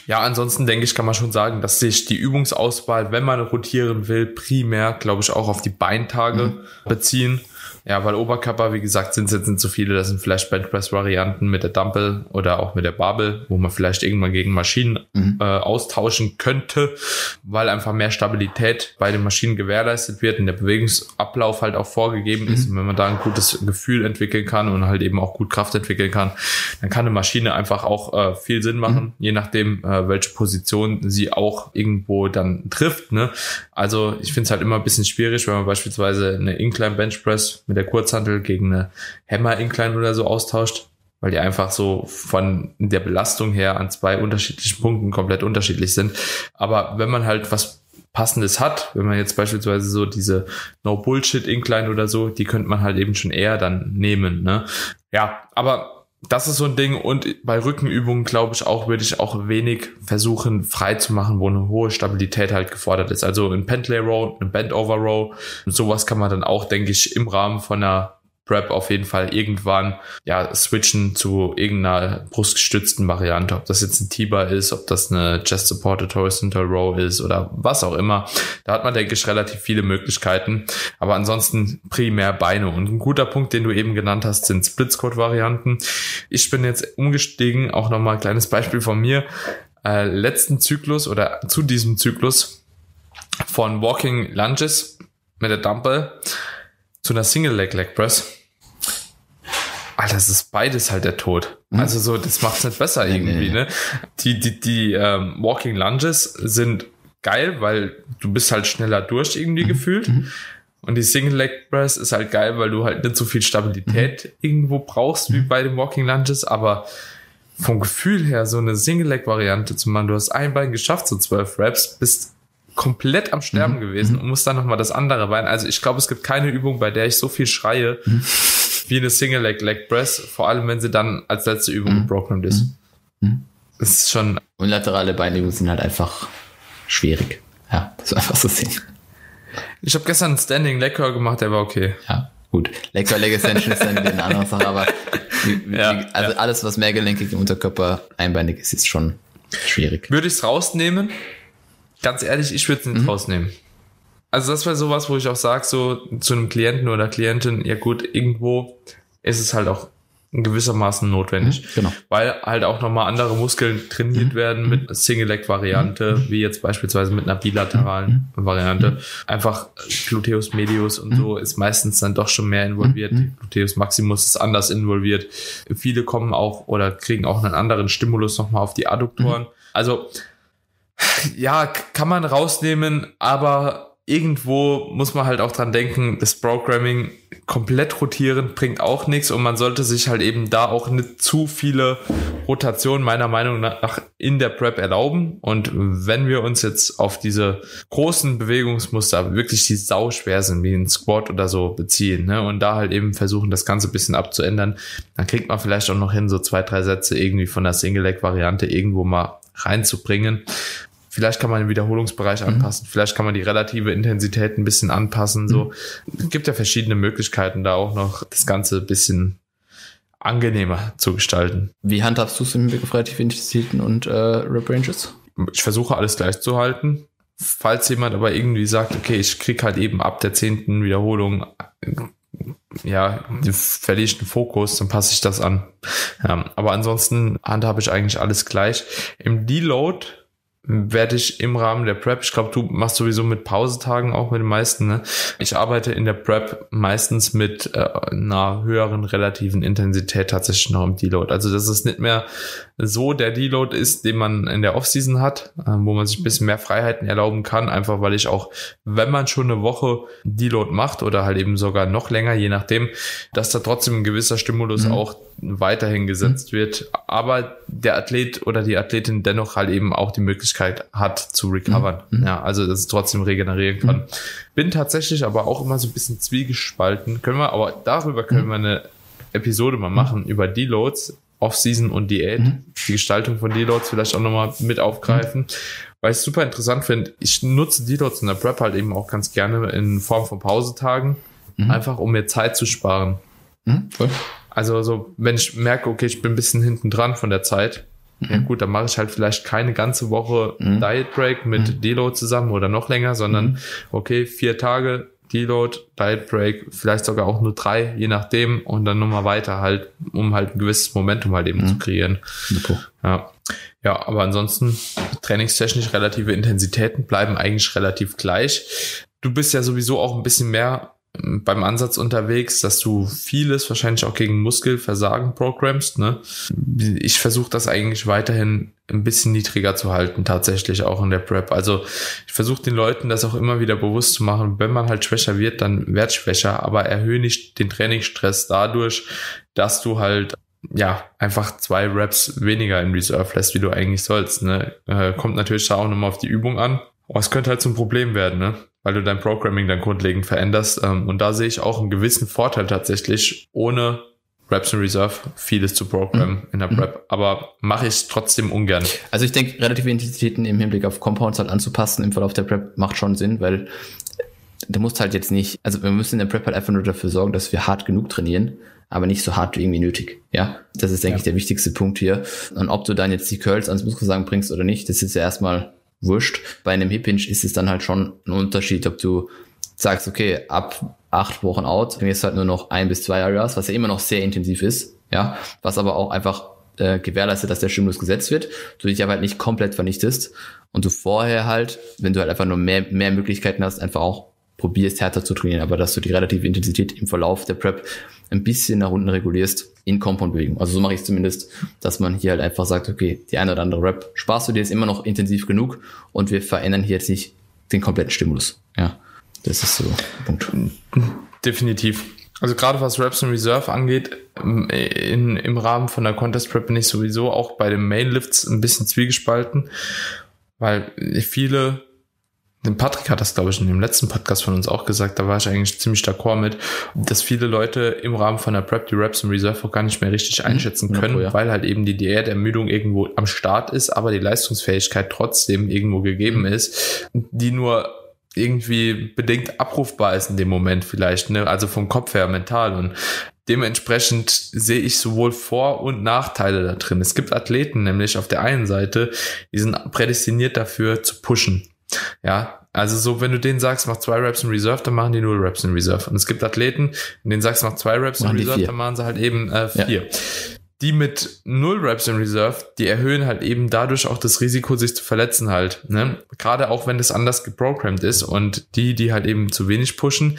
ja, ansonsten denke ich, kann man schon sagen, dass sich die Übungsauswahl, wenn man rotieren will, primär, glaube ich, auch auf die Beintage mhm. beziehen. Ja, weil Oberkörper, wie gesagt, sind jetzt nicht so viele. Das sind vielleicht Benchpress-Varianten mit der Dumbbell oder auch mit der Barbell, wo man vielleicht irgendwann gegen Maschinen mhm. äh, austauschen könnte, weil einfach mehr Stabilität bei den Maschinen gewährleistet wird und der Bewegungsablauf halt auch vorgegeben mhm. ist. Und wenn man da ein gutes Gefühl entwickeln kann und halt eben auch gut Kraft entwickeln kann, dann kann eine Maschine einfach auch äh, viel Sinn machen, mhm. je nachdem, äh, welche Position sie auch irgendwo dann trifft. Ne? Also ich finde es halt immer ein bisschen schwierig, wenn man beispielsweise eine Incline Bench Press mit der Kurzhantel gegen eine Hammer Incline oder so austauscht, weil die einfach so von der Belastung her an zwei unterschiedlichen Punkten komplett unterschiedlich sind. Aber wenn man halt was Passendes hat, wenn man jetzt beispielsweise so diese No Bullshit Incline oder so, die könnte man halt eben schon eher dann nehmen. Ne? Ja, aber das ist so ein Ding und bei Rückenübungen glaube ich auch, würde ich auch wenig versuchen frei zu machen, wo eine hohe Stabilität halt gefordert ist. Also ein Pentlay Row, ein Bend Over Row, sowas kann man dann auch, denke ich, im Rahmen von einer Prep auf jeden Fall irgendwann ja switchen zu irgendeiner brustgestützten Variante, ob das jetzt ein T-Bar ist, ob das eine Chest Supported Horizontal Row ist oder was auch immer. Da hat man denke ich relativ viele Möglichkeiten, aber ansonsten primär Beine und ein guter Punkt, den du eben genannt hast, sind Splitscode Varianten. Ich bin jetzt umgestiegen, auch nochmal ein kleines Beispiel von mir. Äh, letzten Zyklus oder zu diesem Zyklus von Walking Lunges mit der Dumbbell zu einer Single Leg Leg Press. Alter, das ist beides halt der Tod. Mhm. Also so, das macht's nicht besser irgendwie, nee. ne? Die, die, die ähm, Walking Lunges sind geil, weil du bist halt schneller durch irgendwie mhm. gefühlt. Mhm. Und die Single Leg Press ist halt geil, weil du halt nicht so viel Stabilität mhm. irgendwo brauchst wie mhm. bei den Walking Lunges, aber vom Gefühl her so eine Single Leg Variante zu machen, du hast ein Bein geschafft, so zwölf Reps, bist komplett am Sterben mhm. gewesen mhm. und muss dann nochmal das andere Bein. Also ich glaube, es gibt keine Übung, bei der ich so viel schreie wie eine Single Leg Leg Press, vor allem wenn sie dann als letzte Übung mhm. broken ist. Mhm. mhm. Das ist schon. Und laterale Beinübungen sind halt einfach schwierig. Ja, das ist einfach so sehen. Ich habe gestern einen Standing Leg Curl gemacht, der war okay. Ja, gut. Leg Curl Leg Extension ist dann eine andere Sache, aber wie, ja, also ja. alles, was mehrgelenkig im Unterkörper einbeinig ist, ist schon schwierig. Würde ich es rausnehmen? ganz ehrlich, ich würde es nicht mhm. rausnehmen. Also das wäre sowas, wo ich auch sage, so zu einem Klienten oder Klientin, ja gut, irgendwo ist es halt auch gewissermaßen notwendig. Mhm, genau. Weil halt auch nochmal andere Muskeln trainiert mhm. werden mit mhm. Single-Leg-Variante, mhm. wie jetzt beispielsweise mit einer bilateralen mhm. Variante. Einfach Gluteus Medius und so ist meistens dann doch schon mehr involviert. Gluteus Maximus ist anders involviert. Viele kommen auch oder kriegen auch einen anderen Stimulus nochmal auf die Adduktoren. Also ja, kann man rausnehmen, aber irgendwo muss man halt auch dran denken, das Programming komplett rotieren bringt auch nichts und man sollte sich halt eben da auch nicht zu viele Rotationen meiner Meinung nach in der Prep erlauben. Und wenn wir uns jetzt auf diese großen Bewegungsmuster wirklich die sau schwer sind, wie ein Squat oder so beziehen, ne, und da halt eben versuchen, das Ganze ein bisschen abzuändern, dann kriegt man vielleicht auch noch hin, so zwei, drei Sätze irgendwie von der Single-Leg-Variante irgendwo mal reinzubringen. Vielleicht kann man den Wiederholungsbereich mhm. anpassen, vielleicht kann man die relative Intensität ein bisschen anpassen. So mhm. es gibt ja verschiedene Möglichkeiten, da auch noch das Ganze ein bisschen angenehmer zu gestalten. Wie handhabst du es im Blick auf relativ Intensitäten und äh, Rep Ranges? Ich versuche alles gleich zu halten. Falls jemand aber irgendwie sagt, okay, ich krieg halt eben ab der zehnten Wiederholung ja, verliere ich den Fokus, dann passe ich das an. Ja, aber ansonsten handhabe ich eigentlich alles gleich. Im Deload werde ich im Rahmen der Prep, ich glaube, du machst sowieso mit Pausetagen auch mit den meisten, ne? Ich arbeite in der Prep meistens mit äh, einer höheren relativen Intensität tatsächlich noch im Deload. Also dass es nicht mehr so der Deload ist, den man in der Offseason hat, äh, wo man sich ein bisschen mehr Freiheiten erlauben kann, einfach weil ich auch, wenn man schon eine Woche Deload macht oder halt eben sogar noch länger, je nachdem, dass da trotzdem ein gewisser Stimulus mhm. auch weiterhin gesetzt mhm. wird, aber der Athlet oder die Athletin dennoch halt eben auch die Möglichkeit hat zu recovern. Mhm. mhm. Ja, also dass es trotzdem regenerieren kann. Mhm. Bin tatsächlich aber auch immer so ein bisschen zwiegespalten. Können wir, aber darüber können mhm. wir eine Episode mal machen über Deloads, Off-Season und Diät. Die Gestaltung von Deloads vielleicht auch nochmal mit aufgreifen. Weil ich es super interessant finde, ich nutze Deloads in der Prep halt eben auch ganz gerne in Form von Pausetagen mhm. einfach um mir Zeit zu sparen. Mhm. Also so, wenn ich merke, okay, ich bin ein bisschen hinten dran von der Zeit, mhm. Ja gut, dann mache ich halt vielleicht keine ganze Woche mhm. Diet Break mit mhm. Deload zusammen oder noch länger, sondern mhm. okay, vier Tage Deload, Diet Break, vielleicht sogar auch nur drei, je nachdem, und dann nochmal weiter halt, um halt ein gewisses Momentum halt eben mhm. zu kreieren. Ja. Ja, aber ansonsten trainingstechnisch relative Intensitäten bleiben eigentlich relativ gleich. Du bist ja sowieso auch ein bisschen mehr beim Ansatz unterwegs, dass du vieles wahrscheinlich auch gegen Muskelversagen programmst. Ne? Ich versuche das eigentlich weiterhin ein bisschen niedriger zu halten, tatsächlich auch in der Prep. Also ich versuche den Leuten das auch immer wieder bewusst zu machen. Wenn man halt schwächer wird, dann werd schwächer, aber erhöhe nicht den Trainingsstress dadurch, dass du halt ja, einfach zwei Reps weniger in Reserve lässt, wie du eigentlich sollst. Ne? Äh, kommt natürlich da auch nochmal auf die Übung an. Aber es könnte halt zum Problem werden, ne? Weil du dein Programming dann grundlegend veränderst. Ähm, und da sehe ich auch einen gewissen Vorteil tatsächlich, ohne Reps in Reserve vieles zu programmen mhm. in der Prep. Mhm. Aber mache ich trotzdem ungern. Also ich denke, relative Intensitäten im Hinblick auf Compounds halt anzupassen im Verlauf der Prep macht schon Sinn, weil du musst halt jetzt nicht, also wir müssen in der Prep halt einfach nur dafür sorgen, dass wir hart genug trainieren, aber nicht so hart wie irgendwie nötig. Ja, das ist, denke ja. ich, der wichtigste Punkt hier. Und ob du dann jetzt die Curls ans Muskelsagen bringst oder nicht, das ist ja erstmal wurscht. Bei einem Hip Hinge ist es dann halt schon ein Unterschied, ob du sagst, okay, ab acht Wochen out, dann ist halt nur noch ein bis zwei Areas, was ja immer noch sehr intensiv ist, ja, was aber auch einfach äh, gewährleistet, dass der Stimulus gesetzt wird, du dich aber halt nicht komplett vernichtest und du vorher halt, wenn du halt einfach nur mehr, mehr Möglichkeiten hast, einfach auch probierst härter zu trainieren, aber dass du die relative Intensität im Verlauf der Prep ein bisschen nach unten regulierst in Compound-Bewegung. Also so mache ich es zumindest, dass man hier halt einfach sagt, okay, die eine oder andere Rep sparst du dir jetzt immer noch intensiv genug und wir verändern hier jetzt nicht den kompletten Stimulus. Ja, das ist so der Punkt. Definitiv. Also gerade was Reps in Reserve angeht, in, im Rahmen von der Contest Prep bin ich sowieso auch bei den Mainlifts ein bisschen zwiegespalten, weil viele Patrick hat das, glaube ich, in dem letzten Podcast von uns auch gesagt, da war ich eigentlich ziemlich d'accord mit, dass viele Leute im Rahmen von der Prep die Reps im Reserve auch gar nicht mehr richtig mhm. einschätzen können, ja, weil halt eben die Diätermüdung irgendwo am Start ist, aber die Leistungsfähigkeit trotzdem irgendwo gegeben mhm. ist, die nur irgendwie bedingt abrufbar ist in dem Moment vielleicht, ne? also vom Kopf her mental und Dementsprechend sehe ich sowohl Vor- und Nachteile da drin. Es gibt Athleten nämlich auf der einen Seite, die sind prädestiniert dafür zu pushen. Ja, also so, wenn du denen sagst, mach zwei Reps in Reserve, dann machen die null Reps in Reserve. Und es gibt Athleten, denen sagst, mach zwei Reps machen in Reserve, dann machen sie halt eben äh, vier. Ja. Die mit null Reps in Reserve, die erhöhen halt eben dadurch auch das Risiko, sich zu verletzen halt. Ne? Gerade auch wenn das anders geprogrammt ist und die, die halt eben zu wenig pushen,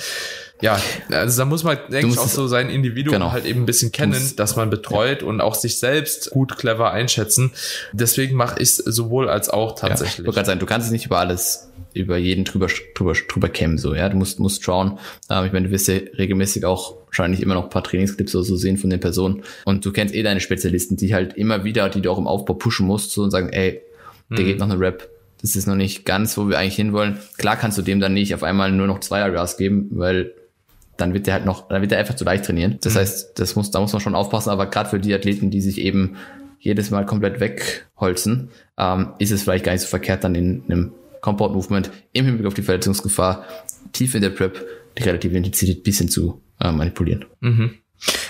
ja, also da muss man, denke ich, auch so sein Individuum genau. halt eben ein bisschen kennen, dass man betreut ja. und auch sich selbst gut clever einschätzen. Deswegen mache ich es sowohl als auch tatsächlich. Ja, ich wollte sagen, du kannst es nicht über alles über jeden drüber, drüber, drüber kämmen, so, ja. Du musst, musst schauen. Ähm, ich meine, du wirst ja regelmäßig auch wahrscheinlich immer noch ein paar Trainingsclips oder so sehen von den Personen. Und du kennst eh deine Spezialisten, die halt immer wieder, die du auch im Aufbau pushen musst, so und sagen, ey, der mhm. geht noch eine Rap. Das ist noch nicht ganz, wo wir eigentlich hinwollen. Klar kannst du dem dann nicht auf einmal nur noch zwei Gas geben, weil dann wird der halt noch, dann wird er einfach zu leicht trainieren. Das mhm. heißt, das muss, da muss man schon aufpassen, aber gerade für die Athleten, die sich eben jedes Mal komplett wegholzen, ähm, ist es vielleicht gar nicht so verkehrt, dann in einem Compound Movement im Hinblick auf die Verletzungsgefahr tief in der Prep die relative Intensität bisschen zu äh, manipulieren. Mhm.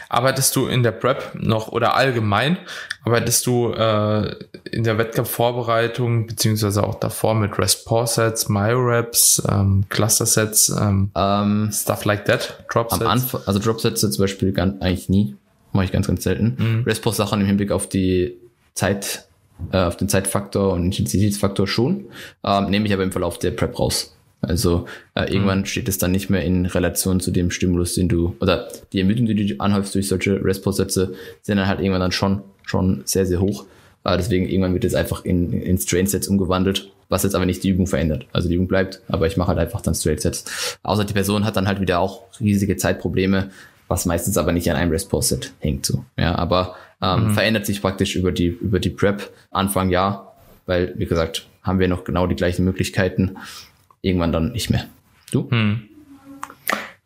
Arbeitest du in der Prep noch oder allgemein, arbeitest du äh, in der Wettkampfvorbereitung beziehungsweise auch davor mit Rest-Pause-Sets, Myo-Reps, ähm, Cluster-Sets, ähm, um, stuff like that, Drop-Sets? Also Drop-Sets zum Beispiel ganz, eigentlich nie, mache ich ganz, ganz selten. Mhm. Rest-Pause-Sachen im Hinblick auf die Zeit, äh, auf den Zeitfaktor und Intensitätsfaktor schon, ähm, nehme ich aber im Verlauf der Prep raus. Also äh, irgendwann mhm. steht es dann nicht mehr in Relation zu dem Stimulus, den du, oder die Ermüdung, die du anhäufst durch solche Rest-Sätze, sind dann halt irgendwann dann schon, schon sehr, sehr hoch. Äh, deswegen irgendwann wird es einfach in, in Strain-Sets umgewandelt, was jetzt aber nicht die Übung verändert. Also die Übung bleibt, aber ich mache halt einfach dann Straight-Sets. Außer die Person hat dann halt wieder auch riesige Zeitprobleme, was meistens aber nicht an einem Rest-Set hängt. So. Ja, aber ähm, mhm. verändert sich praktisch über die, über die Prep Anfang Jahr, weil, wie gesagt, haben wir noch genau die gleichen Möglichkeiten irgendwann dann nicht mehr. Du? Hm.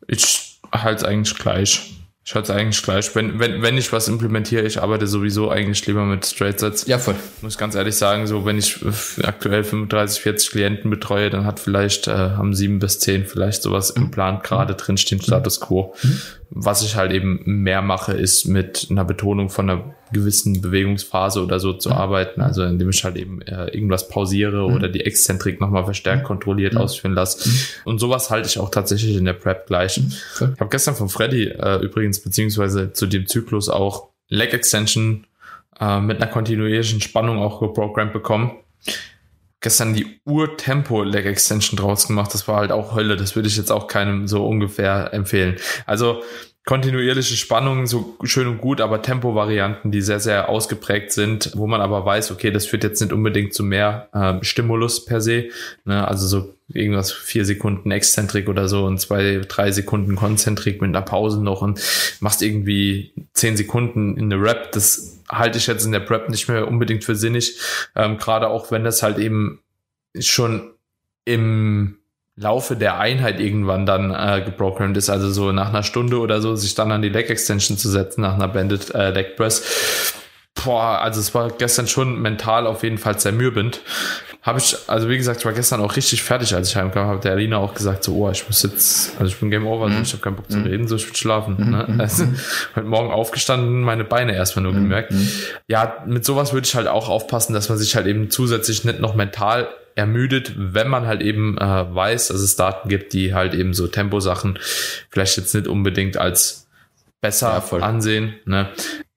Ich halte es eigentlich gleich. Ich hatte eigentlich gleich. Wenn, wenn, wenn ich was implementiere, ich arbeite sowieso eigentlich lieber mit Straight Sets. Ja, voll. Muss ich ganz ehrlich sagen, so wenn ich aktuell 35, 40 Klienten betreue, dann hat vielleicht, äh, haben sieben bis zehn vielleicht sowas im Plan gerade drinstehen, Status Quo. Mhm. Was ich halt eben mehr mache, ist mit einer Betonung von einer gewissen Bewegungsphase oder so zu arbeiten. Also indem ich halt eben äh, irgendwas pausiere mhm. oder die Exzentrik nochmal verstärkt kontrolliert mhm. ausführen lasse. Und sowas halte ich auch tatsächlich in der Prep gleich. Mhm. Ich habe gestern von Freddy äh, übrigens, beziehungsweise zu dem Zyklus auch Leg Extension äh, mit einer kontinuierlichen Spannung auch geprogrammt bekommen. Gestern die Ur-Tempo Leg Extension draus gemacht. Das war halt auch Hölle. Das würde ich jetzt auch keinem so ungefähr empfehlen. Also kontinuierliche Spannungen so schön und gut, aber Tempo-Varianten, die sehr, sehr ausgeprägt sind, wo man aber weiß, okay, das führt jetzt nicht unbedingt zu mehr ähm, Stimulus per se. Ne? Also so irgendwas vier Sekunden Exzentrik oder so und zwei, drei Sekunden Konzentrik mit einer Pause noch und machst irgendwie zehn Sekunden in der Rap. Das halte ich jetzt in der Prep nicht mehr unbedingt für sinnig. Ähm, Gerade auch wenn das halt eben schon im Laufe der Einheit irgendwann dann äh, geprogrammt ist, also so nach einer Stunde oder so, sich dann an die Leg Extension zu setzen nach einer Banded äh, Leg Press. Boah, also es war gestern schon mental auf jeden Fall zermürbend. Habe ich, also wie gesagt, ich war gestern auch richtig fertig, als ich heimkam, habe der Alina auch gesagt, so, oh, ich muss jetzt, also ich bin Game Over, mhm. ich habe keinen Bock zu mhm. reden, so ich will schlafen. Mhm. Ne? Mhm. Also, heute Morgen aufgestanden, meine Beine erstmal nur mhm. gemerkt. Mhm. Ja, mit sowas würde ich halt auch aufpassen, dass man sich halt eben zusätzlich nicht noch mental ermüdet, wenn man halt eben äh, weiß, dass es Daten gibt, die halt eben so Temposachen vielleicht jetzt nicht unbedingt als besser ja, ansehen. Ne?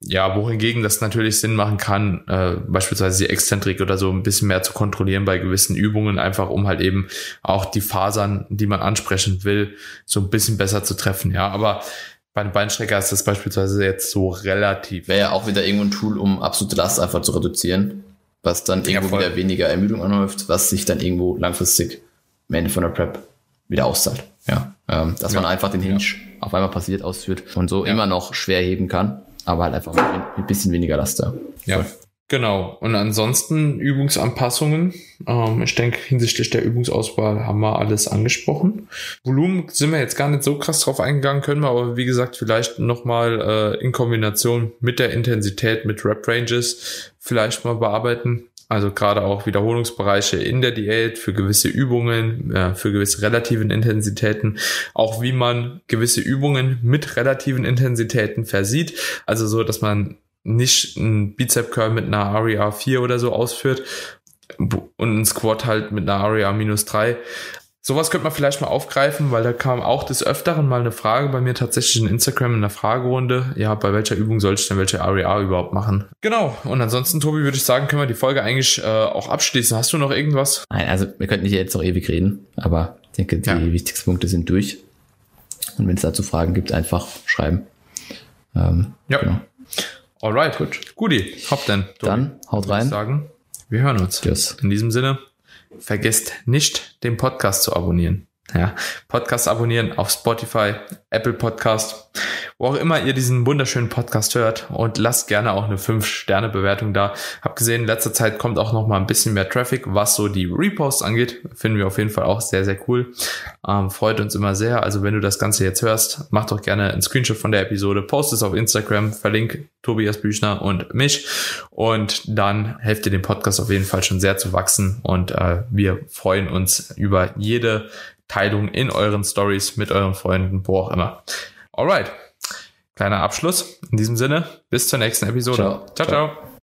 Ja, wohingegen das natürlich Sinn machen kann, äh, beispielsweise die Exzentrik oder so ein bisschen mehr zu kontrollieren bei gewissen Übungen, einfach um halt eben auch die Fasern, die man ansprechen will, so ein bisschen besser zu treffen. Ja, aber bei einem Beinstrecker ist das beispielsweise jetzt so relativ. Wäre ja auch wieder irgendwo ein Tool, um absolute Last einfach zu reduzieren was dann irgendwo ja, wieder weniger Ermüdung anhäuft, was sich dann irgendwo langfristig am Ende von der Prep wieder auszahlt. Ja, ähm, dass ja. man einfach den Hinge ja. auf einmal passiert ausführt und so immer noch schwer heben kann, aber halt einfach ein bisschen weniger Laster. Ja, Genau. Und ansonsten Übungsanpassungen. Ähm, ich denke, hinsichtlich der Übungsauswahl haben wir alles angesprochen. Volumen sind wir jetzt gar nicht so krass drauf eingegangen, können wir aber wie gesagt vielleicht nochmal äh, in Kombination mit der Intensität, mit Rep Ranges vielleicht mal bearbeiten. Also gerade auch Wiederholungsbereiche in der Diät für gewisse Übungen, äh, für gewisse relativen Intensitäten, auch wie man gewisse Übungen mit relativen Intensitäten versieht. Also so, dass man nicht ein Bizep Curl mit einer RER 4 oder so ausführt und ein Squat halt mit einer RER minus 3. Sowas könnte man vielleicht mal aufgreifen, weil da kam auch des Öfteren mal eine Frage bei mir tatsächlich in Instagram in der Fragerunde. Ja, bei welcher Übung soll ich denn welche RER überhaupt machen? Genau. Und ansonsten, Tobi, würde ich sagen, können wir die Folge eigentlich äh, auch abschließen. Hast du noch irgendwas? Nein, also wir könnten hier jetzt noch ewig reden, aber ich denke, die ja. wichtigsten Punkte sind durch. Und wenn es dazu Fragen gibt, einfach schreiben. Ähm, ja. Genau. Alright, gut. Guti, hopp denn. Tobi. Dann haut rein. Sagen, wir hören uns. Tschüss. In diesem Sinne, vergesst nicht, den Podcast zu abonnieren. Ja, Podcast abonnieren auf Spotify, Apple Podcast, wo auch immer ihr diesen wunderschönen Podcast hört und lasst gerne auch eine 5-Sterne-Bewertung da. Hab gesehen, in letzter Zeit kommt auch noch mal ein bisschen mehr Traffic, was so die Reposts angeht. Finden wir auf jeden Fall auch sehr, sehr cool. Ähm, freut uns immer sehr. Also wenn du das Ganze jetzt hörst, mach doch gerne einen Screenshot von der Episode, post es auf Instagram, verlink Tobias Büchner und mich und dann helft ihr dem Podcast auf jeden Fall schon sehr zu wachsen und äh, wir freuen uns über jede Teilung in euren Stories mit euren Freunden, wo auch immer. Alright. Kleiner Abschluss. In diesem Sinne, bis zur nächsten Episode. ciao. ciao. ciao. ciao.